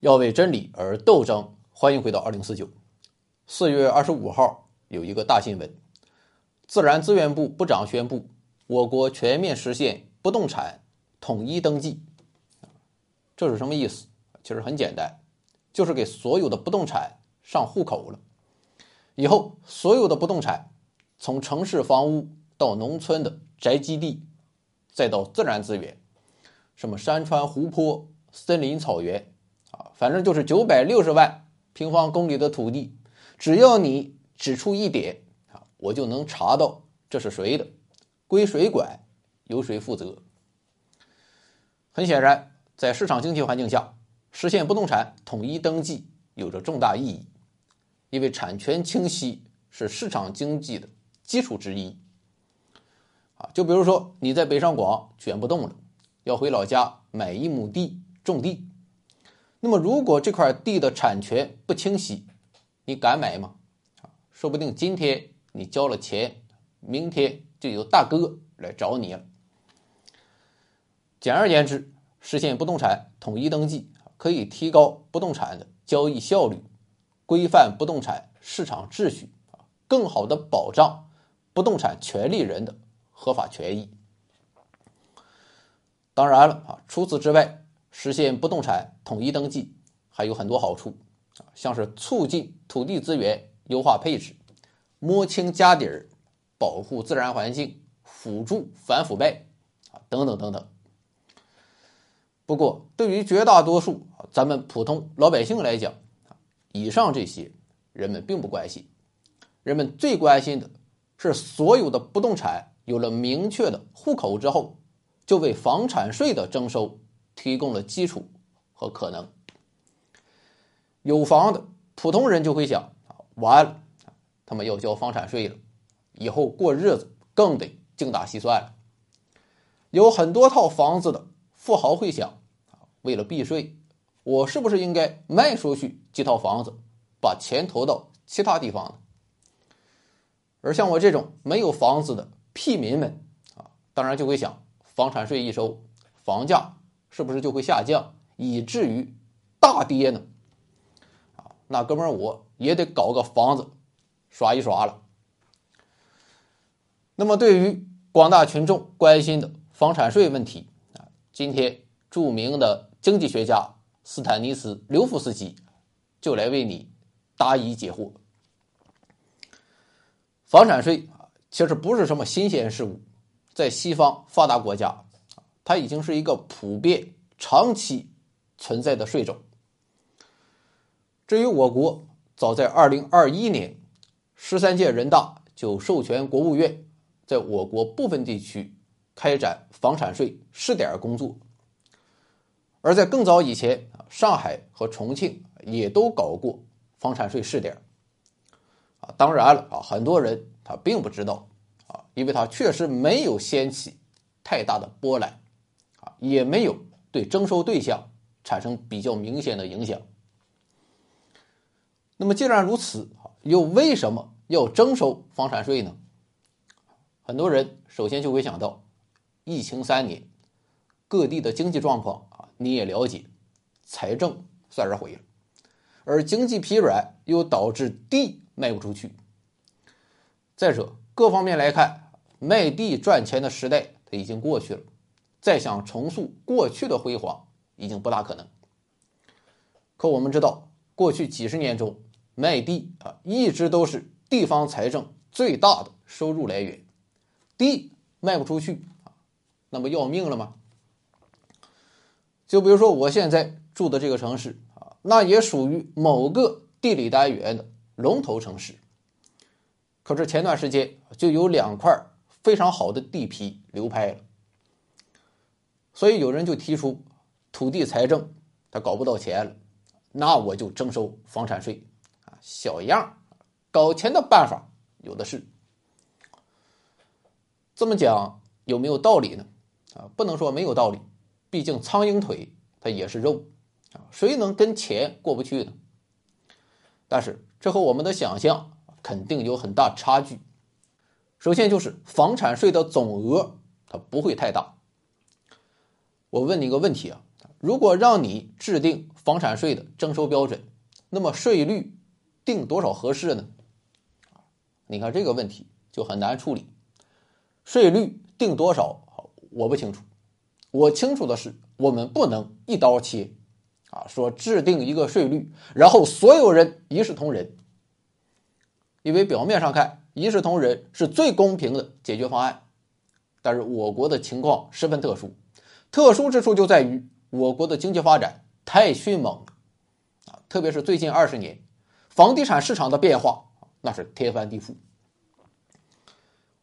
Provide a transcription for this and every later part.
要为真理而斗争。欢迎回到二零四九。四月二十五号有一个大新闻，自然资源部部长宣布，我国全面实现不动产统一登记。这是什么意思？其实很简单，就是给所有的不动产上户口了。以后所有的不动产，从城市房屋到农村的宅基地，再到自然资源，什么山川湖泊、森林草原。反正就是九百六十万平方公里的土地，只要你指出一点啊，我就能查到这是谁的，归谁管，由谁负责。很显然，在市场经济环境下，实现不动产统一登记有着重大意义，因为产权清晰是市场经济的基础之一。啊，就比如说你在北上广卷不动了，要回老家买一亩地种地。那么，如果这块地的产权不清晰，你敢买吗？说不定今天你交了钱，明天就有大哥来找你了。简而言之，实现不动产统一登记，可以提高不动产的交易效率，规范不动产市场秩序，更好的保障不动产权利人的合法权益。当然了，啊，除此之外。实现不动产统一登记还有很多好处啊，像是促进土地资源优化配置、摸清家底儿、保护自然环境、辅助反腐败啊等等等等。不过，对于绝大多数咱们普通老百姓来讲，以上这些人们并不关心，人们最关心的是所有的不动产有了明确的户口之后，就为房产税的征收。提供了基础和可能。有房的普通人就会想啊，完了，他们要交房产税了，以后过日子更得精打细算了。有很多套房子的富豪会想啊，为了避税，我是不是应该卖出去几套房子，把钱投到其他地方呢？而像我这种没有房子的屁民们啊，当然就会想，房产税一收，房价。是不是就会下降，以至于大跌呢？啊，那哥们儿我也得搞个房子耍一耍了。那么，对于广大群众关心的房产税问题啊，今天著名的经济学家斯坦尼斯·刘夫斯基就来为你答疑解惑。房产税啊，其实不是什么新鲜事物，在西方发达国家。它已经是一个普遍、长期存在的税种。至于我国，早在二零二一年，十三届人大就授权国务院在我国部分地区开展房产税试点工作。而在更早以前，上海和重庆也都搞过房产税试点。啊，当然了，啊，很多人他并不知道，啊，因为他确实没有掀起太大的波澜。也没有对征收对象产生比较明显的影响。那么既然如此，又为什么要征收房产税呢？很多人首先就会想到，疫情三年，各地的经济状况啊，你也了解，财政算是毁了，而经济疲软又导致地卖不出去。再者，各方面来看，卖地赚钱的时代它已经过去了。再想重塑过去的辉煌，已经不大可能。可我们知道，过去几十年中，卖地啊一直都是地方财政最大的收入来源。地卖不出去啊，那么要命了吗？就比如说我现在住的这个城市啊，那也属于某个地理单元的龙头城市。可是前段时间就有两块非常好的地皮流拍了。所以有人就提出，土地财政他搞不到钱了，那我就征收房产税，啊，小样搞钱的办法有的是。这么讲有没有道理呢？啊，不能说没有道理，毕竟苍蝇腿它也是肉，啊，谁能跟钱过不去呢？但是这和我们的想象肯定有很大差距。首先就是房产税的总额它不会太大。我问你一个问题啊，如果让你制定房产税的征收标准，那么税率定多少合适呢？你看这个问题就很难处理。税率定多少，我不清楚。我清楚的是，我们不能一刀切，啊，说制定一个税率，然后所有人一视同仁。因为表面上看，一视同仁是最公平的解决方案，但是我国的情况十分特殊，特殊之处就在于我国的经济发展太迅猛了，啊，特别是最近二十年，房地产市场的变化那是天翻地覆。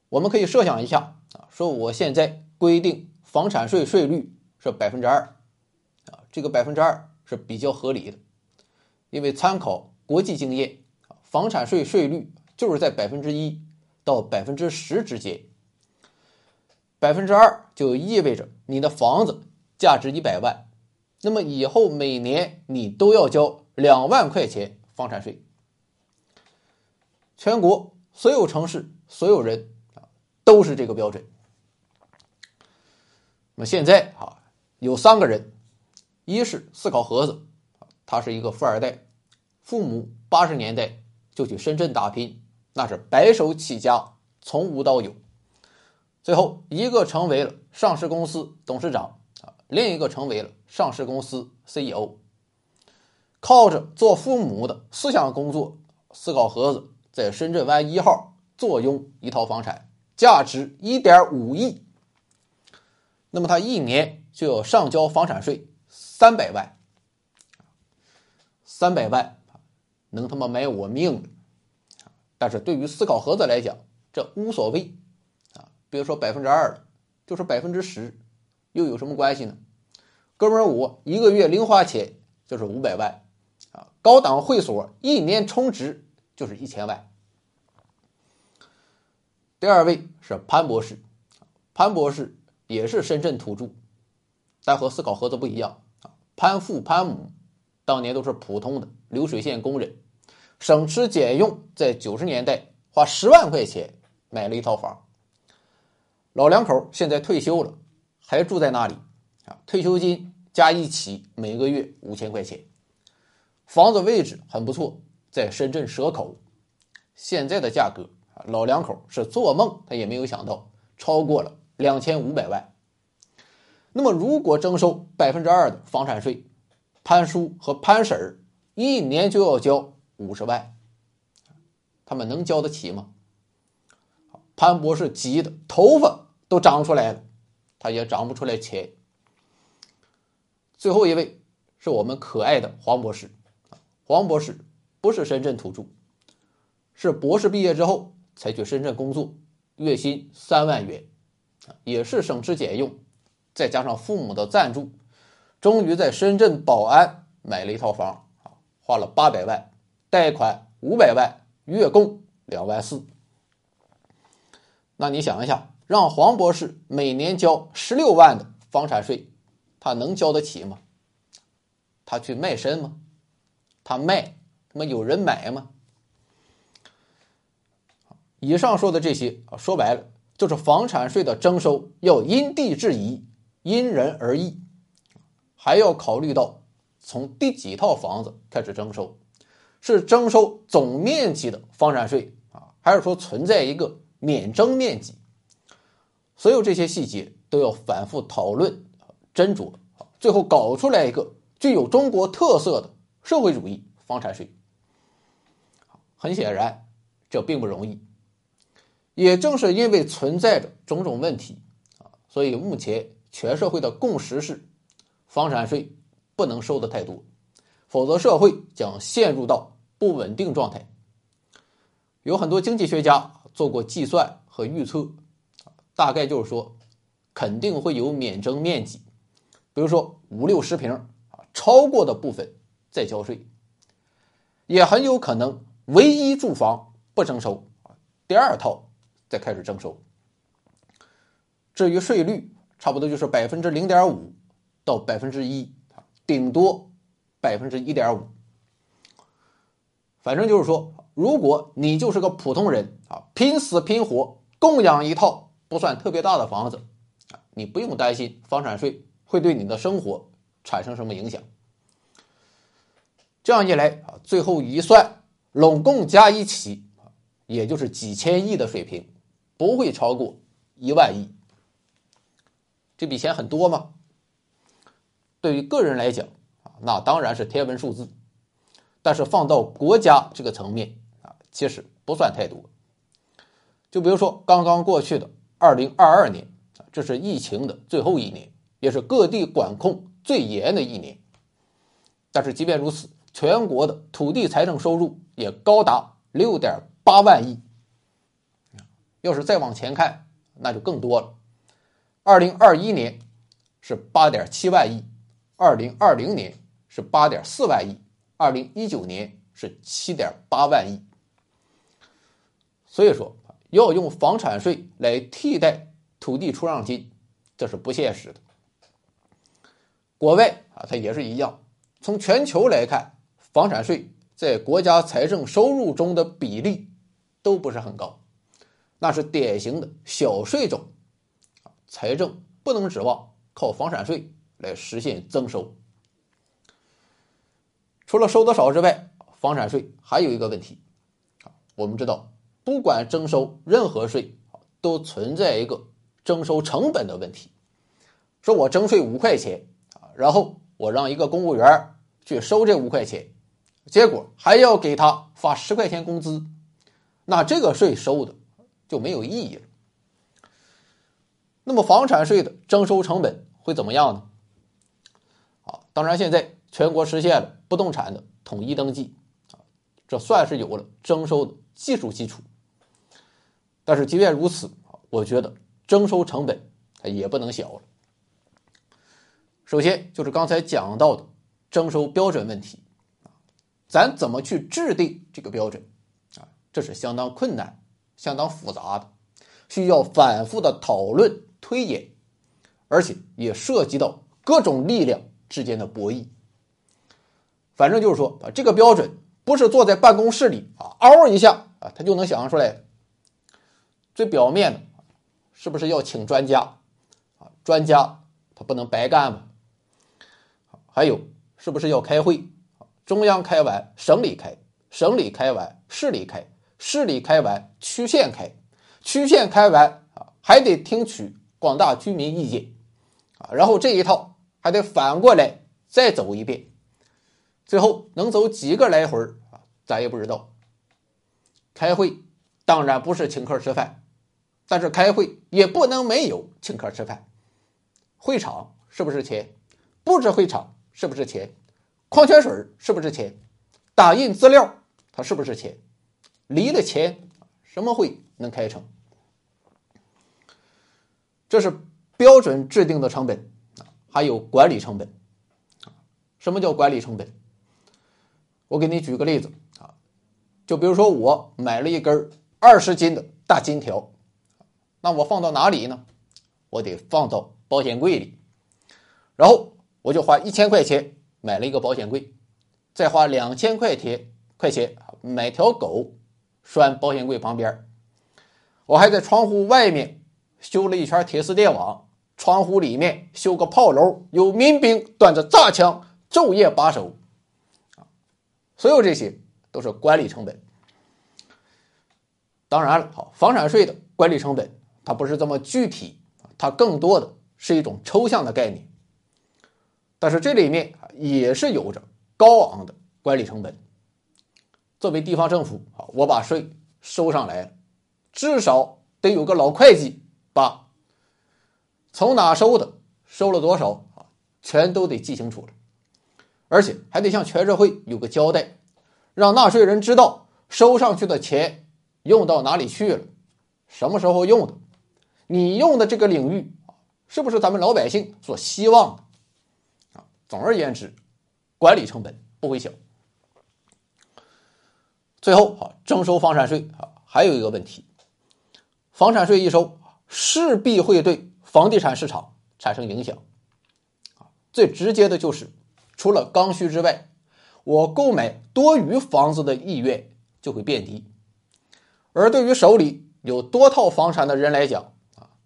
我们可以设想一下，啊，说我现在规定。房产税税率是百分之二，啊，这个百分之二是比较合理的，因为参考国际经验，房产税税率就是在百分之一到百分之十之间。百分之二就意味着你的房子价值一百万，那么以后每年你都要交两万块钱房产税。全国所有城市所有人啊都是这个标准。那么现在啊，有三个人，一是思考盒子，他是一个富二代，父母八十年代就去深圳打拼，那是白手起家，从无到有。最后一个成为了上市公司董事长啊，另一个成为了上市公司 CEO。靠着做父母的思想工作，思考盒子在深圳湾一号坐拥一套房产，价值一点五亿。那么他一年就要上交房产税三百万，三百万能他妈买我命！但是对于思考盒子来讲，这无所谓。比如说百分之二了，就是百分之十，又有什么关系呢？哥们儿，我一个月零花钱就是五百万啊，高档会所一年充值就是一千万。第二位是潘博士，潘博士。也是深圳土著，但和思考盒子不一样啊。潘父潘母当年都是普通的流水线工人，省吃俭用，在九十年代花十万块钱买了一套房。老两口现在退休了，还住在那里啊。退休金加一起每个月五千块钱，房子位置很不错，在深圳蛇口。现在的价格啊，老两口是做梦他也没有想到超过了。两千五百万。那么，如果征收百分之二的房产税，潘叔和潘婶儿一年就要交五十万，他们能交得起吗？潘博士急的头发都长出来了，他也长不出来钱。最后一位是我们可爱的黄博士，黄博士不是深圳土著，是博士毕业之后才去深圳工作，月薪三万元。也是省吃俭用，再加上父母的赞助，终于在深圳宝安买了一套房，花了八百万，贷款五百万，月供两万四。那你想一下，让黄博士每年交十六万的房产税，他能交得起吗？他去卖身吗？他卖，他妈有人买吗？以上说的这些啊，说白了。就是房产税的征收要因地制宜、因人而异，还要考虑到从第几套房子开始征收，是征收总面积的房产税啊，还是说存在一个免征面积？所有这些细节都要反复讨论、斟酌，最后搞出来一个具有中国特色的社会主义房产税。很显然，这并不容易。也正是因为存在着种种问题啊，所以目前全社会的共识是，房产税不能收的太多，否则社会将陷入到不稳定状态。有很多经济学家做过计算和预测，大概就是说，肯定会有免征面积，比如说五六十平啊，超过的部分再交税，也很有可能唯一住房不征收，第二套。再开始征收。至于税率，差不多就是百分之零点五到百分之一，顶多百分之一点五。反正就是说，如果你就是个普通人啊，拼死拼活供养一套不算特别大的房子，你不用担心房产税会对你的生活产生什么影响。这样一来啊，最后一算，拢共加一起也就是几千亿的水平，不会超过一万亿。这笔钱很多吗？对于个人来讲啊，那当然是天文数字。但是放到国家这个层面啊，其实不算太多。就比如说刚刚过去的二零二二年，这是疫情的最后一年，也是各地管控最严的一年。但是即便如此，全国的土地财政收入也高达六点八万亿。要是再往前看，那就更多了。二零二一年是八点七万亿，二零二零年是八点四万亿。二零一九年是七点八万亿，所以说要用房产税来替代土地出让金，这是不现实的。国外啊，它也是一样。从全球来看，房产税在国家财政收入中的比例都不是很高，那是典型的小税种，财政不能指望靠房产税来实现增收。除了收的少之外，房产税还有一个问题。我们知道，不管征收任何税都存在一个征收成本的问题。说我征税五块钱啊，然后我让一个公务员去收这五块钱，结果还要给他发十块钱工资，那这个税收的就没有意义了。那么房产税的征收成本会怎么样呢？啊，当然现在。全国实现了不动产的统一登记，啊，这算是有了征收的技术基础。但是即便如此，我觉得征收成本也不能小了。首先就是刚才讲到的征收标准问题，咱怎么去制定这个标准？啊，这是相当困难、相当复杂的，需要反复的讨论推演，而且也涉及到各种力量之间的博弈。反正就是说啊，这个标准不是坐在办公室里啊，嗷一下啊，他就能想象出来的。最表面的，是不是要请专家啊？专家他不能白干嘛？还有，是不是要开会？中央开完，省里开；省里开完，市里开；市里开完，区县开；区县开完啊，还得听取广大居民意见啊。然后这一套还得反过来再走一遍。最后能走几个来回啊？咱也不知道。开会当然不是请客吃饭，但是开会也不能没有请客吃饭。会场是不是钱？布置会场是不是钱？矿泉水是不是钱？打印资料它是不是钱？离了钱，什么会能开成？这是标准制定的成本，还有管理成本什么叫管理成本？我给你举个例子啊，就比如说我买了一根二十斤的大金条，那我放到哪里呢？我得放到保险柜里，然后我就花一千块钱买了一个保险柜，再花两千块钱块钱买条狗拴保险柜旁边，我还在窗户外面修了一圈铁丝电网，窗户里面修个炮楼，有民兵端着炸枪昼夜把守。所有这些都是管理成本。当然了，好，房产税的管理成本它不是这么具体，它更多的是一种抽象的概念。但是这里面也是有着高昂的管理成本。作为地方政府啊，我把税收上来了，至少得有个老会计把从哪收的、收了多少啊，全都得记清楚了。而且还得向全社会有个交代，让纳税人知道收上去的钱用到哪里去了，什么时候用的，你用的这个领域啊，是不是咱们老百姓所希望的？啊，总而言之，管理成本不会小。最后啊，征收房产税啊，还有一个问题，房产税一收，势必会对房地产市场产生影响。啊，最直接的就是。除了刚需之外，我购买多余房子的意愿就会变低。而对于手里有多套房产的人来讲，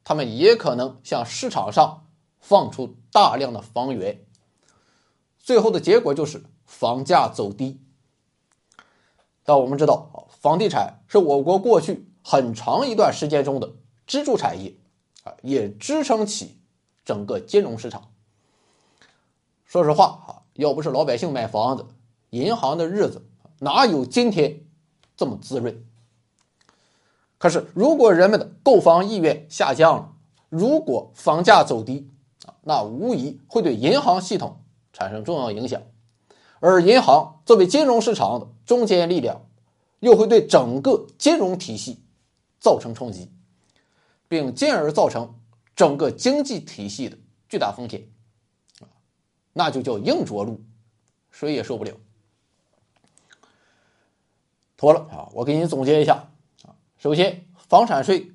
他们也可能向市场上放出大量的房源。最后的结果就是房价走低。但我们知道，房地产是我国过去很长一段时间中的支柱产业，啊，也支撑起整个金融市场。说实话，啊，要不是老百姓买房子，银行的日子哪有今天这么滋润？可是，如果人们的购房意愿下降了，如果房价走低，啊，那无疑会对银行系统产生重要影响。而银行作为金融市场的中坚力量，又会对整个金融体系造成冲击，并进而造成整个经济体系的巨大风险，那就叫硬着陆，谁也受不了。妥了啊，我给你总结一下，首先，房产税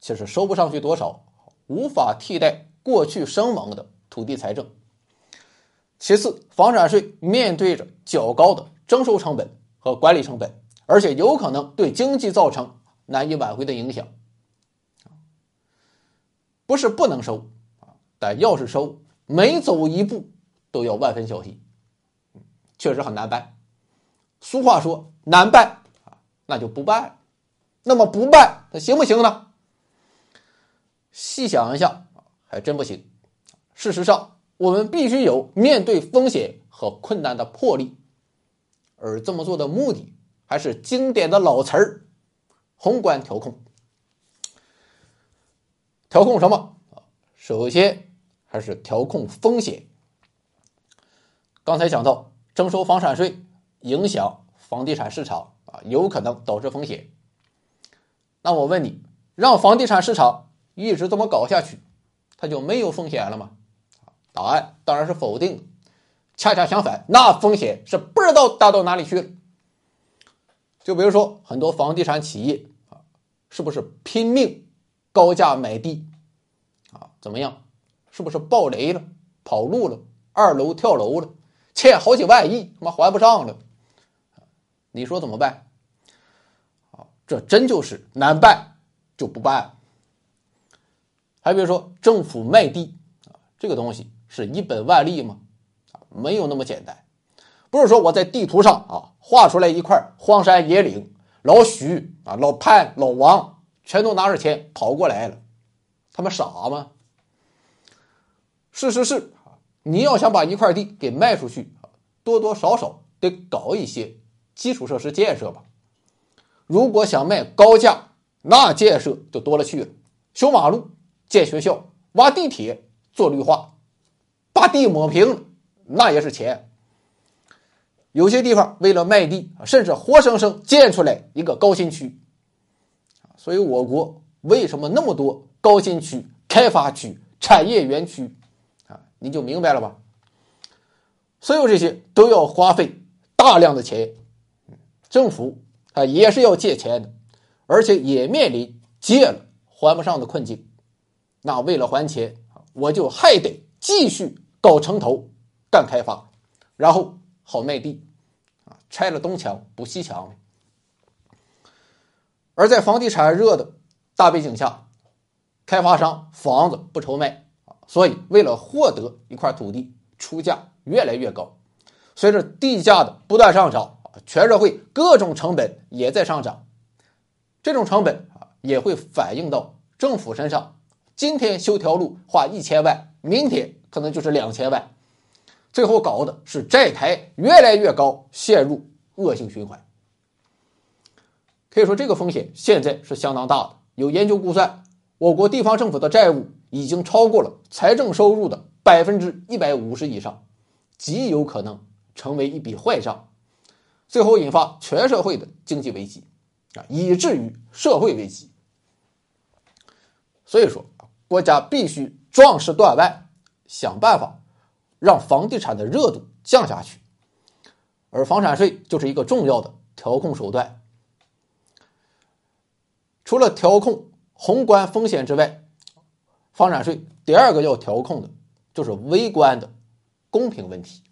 其实收不上去多少，无法替代过去生猛的土地财政。其次，房产税面对着较高的征收成本和管理成本，而且有可能对经济造成难以挽回的影响。不是不能收啊，但要是收，每走一步都要万分小心，确实很难办。俗话说难办啊，那就不办。那么不办，它行不行呢？细想一下，还真不行。事实上。我们必须有面对风险和困难的魄力，而这么做的目的还是经典的老词儿——宏观调控。调控什么？首先还是调控风险。刚才讲到征收房产税影响房地产市场啊，有可能导致风险。那我问你，让房地产市场一直这么搞下去，它就没有风险了吗？答案当然是否定的，恰恰相反，那风险是不知道大到哪里去了。就比如说很多房地产企业啊，是不是拼命高价买地啊？怎么样？是不是暴雷了、跑路了、二楼跳楼了，欠好几万亿，他妈还不上了？你说怎么办？这真就是难办就不办。还比如说政府卖地啊，这个东西。是一本万利吗？没有那么简单。不是说我在地图上啊画出来一块荒山野岭，老许啊、老潘、老王全都拿着钱跑过来了，他们傻吗？是是是，你要想把一块地给卖出去，多多少少得搞一些基础设施建设吧。如果想卖高价，那建设就多了去了，修马路、建学校、挖地铁、做绿化。把地抹平，那也是钱。有些地方为了卖地，甚至活生生建出来一个高新区。所以我国为什么那么多高新区、开发区、产业园区啊？你就明白了吧？所有这些都要花费大量的钱，政府啊也是要借钱的，而且也面临借了还不上的困境。那为了还钱，我就还得继续。搞城投，干开发，然后好卖地，啊，拆了东墙补西墙。而在房地产热的大背景下，开发商房子不愁卖啊，所以为了获得一块土地，出价越来越高。随着地价的不断上涨，全社会各种成本也在上涨，这种成本啊也会反映到政府身上。今天修条路花一千万，明天。可能就是两千万，最后搞的是债台越来越高，陷入恶性循环。可以说，这个风险现在是相当大的。有研究估算，我国地方政府的债务已经超过了财政收入的百分之一百五十以上，极有可能成为一笔坏账，最后引发全社会的经济危机啊，以至于社会危机。所以说，国家必须壮士断腕。想办法让房地产的热度降下去，而房产税就是一个重要的调控手段。除了调控宏观风险之外，房产税第二个要调控的就是微观的公平问题。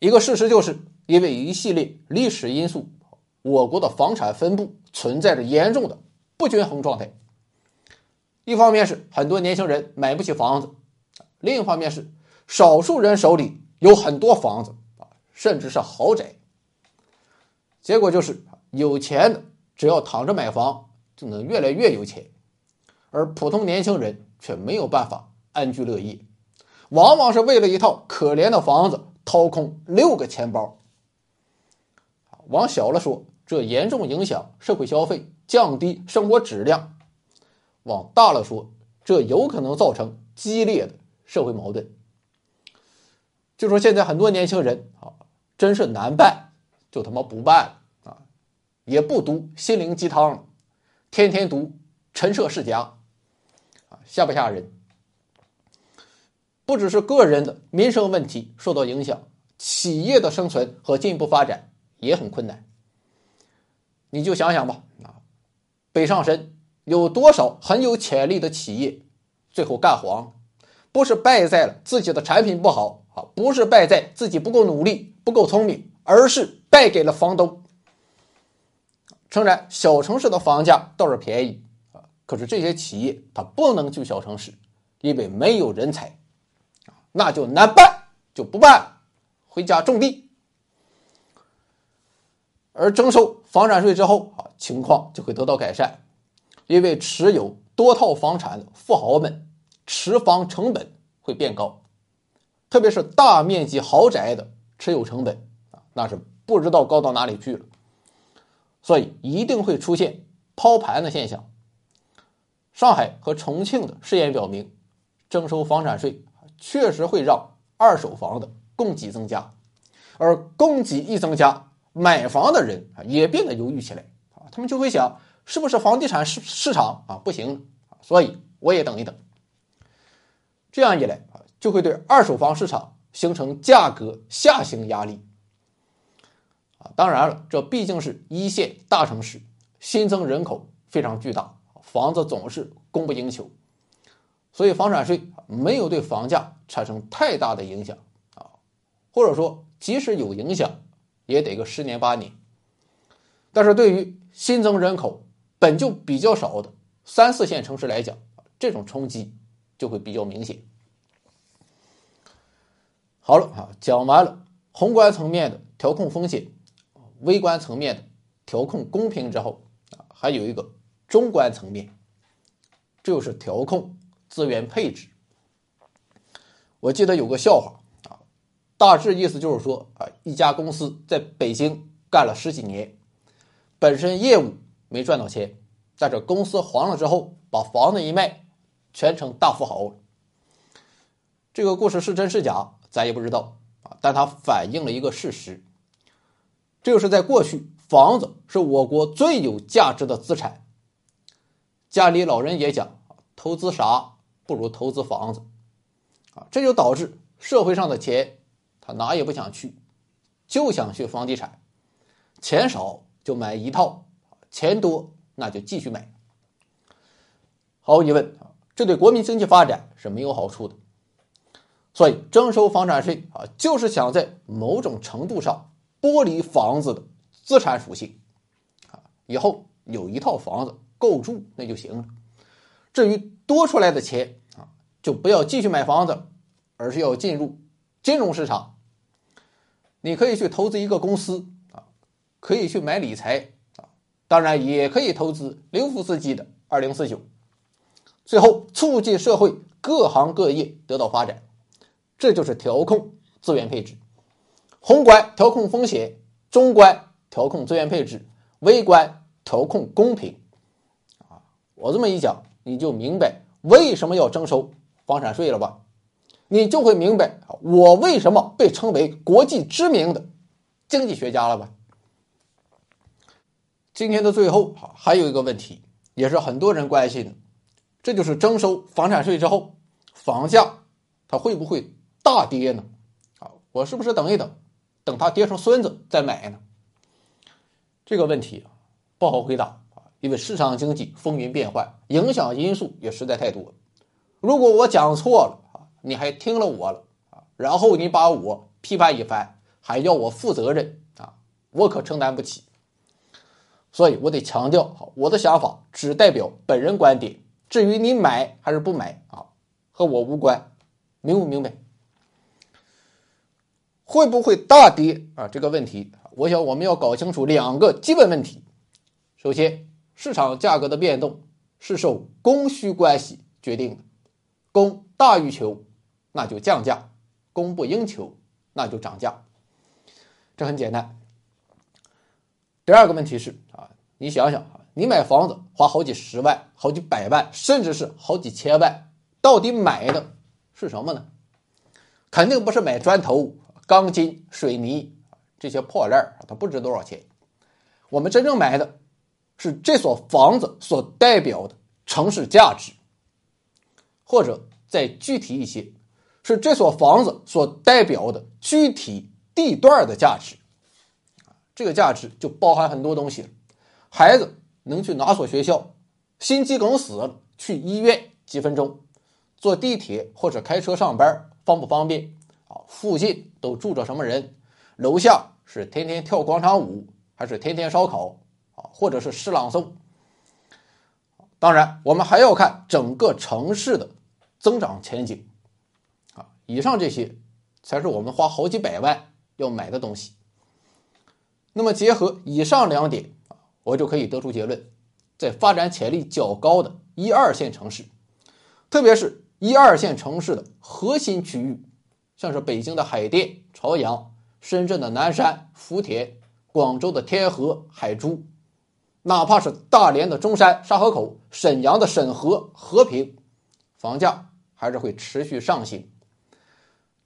一个事实就是，因为一系列历史因素，我国的房产分布存在着严重的不均衡状态。一方面是很多年轻人买不起房子。另一方面是，少数人手里有很多房子啊，甚至是豪宅。结果就是有钱的只要躺着买房就能越来越有钱，而普通年轻人却没有办法安居乐业，往往是为了一套可怜的房子掏空六个钱包。往小了说，这严重影响社会消费，降低生活质量；往大了说，这有可能造成激烈的社会矛盾。就说现在很多年轻人啊，真是难办，就他妈不办了啊，也不读心灵鸡汤了，天天读陈涉世家，啊，吓不吓人？不只是个人的民生问题受到影响，企业的生存和进一步发展也很困难。你就想想吧，啊，北上深有多少很有潜力的企业，最后干黄，不是败在了自己的产品不好啊，不是败在自己不够努力、不够聪明，而是败给了房东。诚然，小城市的房价倒是便宜啊，可是这些企业它不能去小城市，因为没有人才，那就难办，就不办，回家种地。而征收房产税之后啊，情况就会得到改善，因为持有多套房产的富豪们持房成本会变高，特别是大面积豪宅的持有成本啊，那是不知道高到哪里去了，所以一定会出现抛盘的现象。上海和重庆的试验表明，征收房产税确实会让二手房的供给增加，而供给一增加。买房的人啊也变得犹豫起来啊，他们就会想，是不是房地产市市场啊不行啊？所以我也等一等。这样一来啊，就会对二手房市场形成价格下行压力啊。当然了，这毕竟是一线大城市，新增人口非常巨大，房子总是供不应求，所以房产税没有对房价产生太大的影响啊，或者说即使有影响。也得个十年八年，但是对于新增人口本就比较少的三四线城市来讲，这种冲击就会比较明显。好了啊，讲完了宏观层面的调控风险，微观层面的调控公平之后啊，还有一个中观层面，就是调控资源配置。我记得有个笑话。大致意思就是说啊，一家公司在北京干了十几年，本身业务没赚到钱，但是公司黄了之后，把房子一卖，全成大富豪了。这个故事是真是假，咱也不知道啊，但它反映了一个事实，这就是在过去，房子是我国最有价值的资产。家里老人也讲，投资啥不如投资房子，啊，这就导致社会上的钱。他哪也不想去，就想去房地产。钱少就买一套，钱多那就继续买。毫无疑问啊，这对国民经济发展是没有好处的。所以征收房产税啊，就是想在某种程度上剥离房子的资产属性啊，以后有一套房子够住那就行了。至于多出来的钱啊，就不要继续买房子，而是要进入金融市场。你可以去投资一个公司啊，可以去买理财啊，当然也可以投资刘福斯基的二零四九，最后促进社会各行各业得到发展，这就是调控资源配置。宏观调控风险，中观调控资源配置，微观调控公平。啊，我这么一讲，你就明白为什么要征收房产税了吧？你就会明白我为什么被称为国际知名的经济学家了吧？今天的最后还有一个问题，也是很多人关心的，这就是征收房产税之后，房价它会不会大跌呢？啊，我是不是等一等，等它跌成孙子再买呢？这个问题不好回答啊，因为市场经济风云变幻，影响因素也实在太多。如果我讲错了，你还听了我了啊？然后你把我批判一番，还要我负责任啊？我可承担不起。所以我得强调，我的想法只代表本人观点。至于你买还是不买啊，和我无关，明不明白？会不会大跌啊？这个问题，我想我们要搞清楚两个基本问题。首先，市场价格的变动是受供需关系决定的，供大于求，那就降价；供不应求，那就涨价。这很简单。第二个问题是啊，你想想，你买房子花好几十万、好几百万，甚至是好几千万，到底买的是什么呢？肯定不是买砖头、钢筋、水泥这些破烂，它不值多少钱。我们真正买的。是这所房子所代表的城市价值，或者再具体一些，是这所房子所代表的具体地段的价值。这个价值就包含很多东西孩子能去哪所学校？心肌梗死去医院几分钟？坐地铁或者开车上班方不方便？啊，附近都住着什么人？楼下是天天跳广场舞，还是天天烧烤？啊或者是诗朗诵，当然，我们还要看整个城市的增长前景，以上这些才是我们花好几百万要买的东西。那么，结合以上两点，我就可以得出结论：在发展潜力较高的一二线城市，特别是一二线城市的核心区域，像是北京的海淀、朝阳、深圳的南山、福田、广州的天河、海珠。哪怕是大连的中山、沙河口、沈阳的沈河、和平，房价还是会持续上行。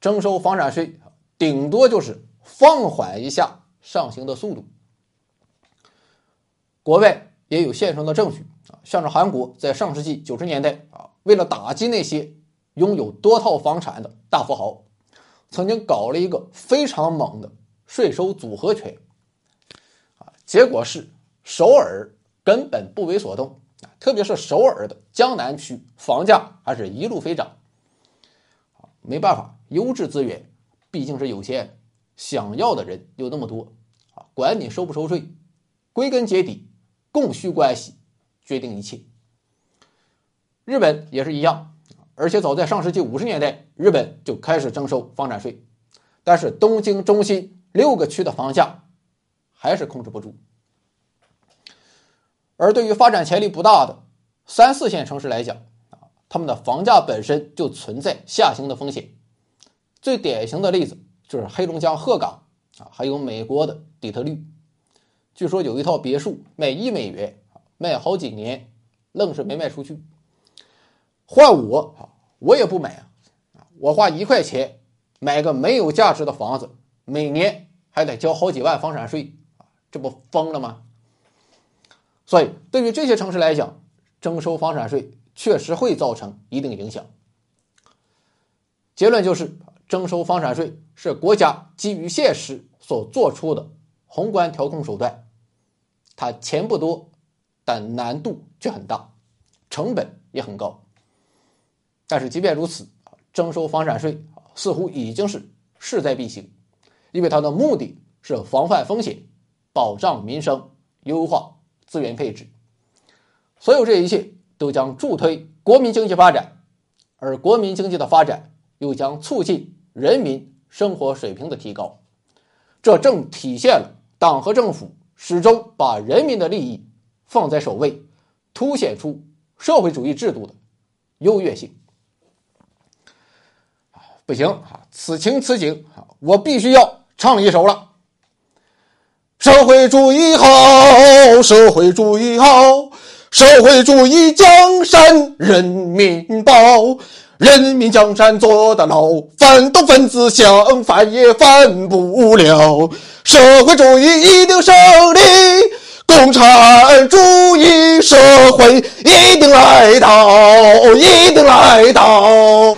征收房产税，顶多就是放缓一下上行的速度。国外也有现成的证据啊，像是韩国在上世纪九十年代啊，为了打击那些拥有多套房产的大富豪，曾经搞了一个非常猛的税收组合拳啊，结果是。首尔根本不为所动啊，特别是首尔的江南区，房价还是一路飞涨。没办法，优质资源毕竟是有限，想要的人有那么多啊，管你收不收税，归根结底，供需关系决定一切。日本也是一样，而且早在上世纪五十年代，日本就开始征收房产税，但是东京中心六个区的房价还是控制不住。而对于发展潜力不大的三四线城市来讲啊，他们的房价本身就存在下行的风险。最典型的例子就是黑龙江鹤岗啊，还有美国的底特律。据说有一套别墅卖一美元，卖好几年，愣是没卖出去。换我啊，我也不买啊！我花一块钱买个没有价值的房子，每年还得交好几万房产税，这不疯了吗？所以，对于这些城市来讲，征收房产税确实会造成一定影响。结论就是，征收房产税是国家基于现实所做出的宏观调控手段。它钱不多，但难度却很大，成本也很高。但是，即便如此，征收房产税似乎已经是势在必行，因为它的目的是防范风险、保障民生、优化。资源配置，所有这一切都将助推国民经济发展，而国民经济的发展又将促进人民生活水平的提高。这正体现了党和政府始终把人民的利益放在首位，凸显出社会主义制度的优越性。不行啊，此情此景，我必须要唱一首了。社会主义好，社会主义好，社会主义江山人民保，人民江山坐得牢，反动分子想反也反不了。社会主义一定胜利，共产主义社会一定来到，一定来到。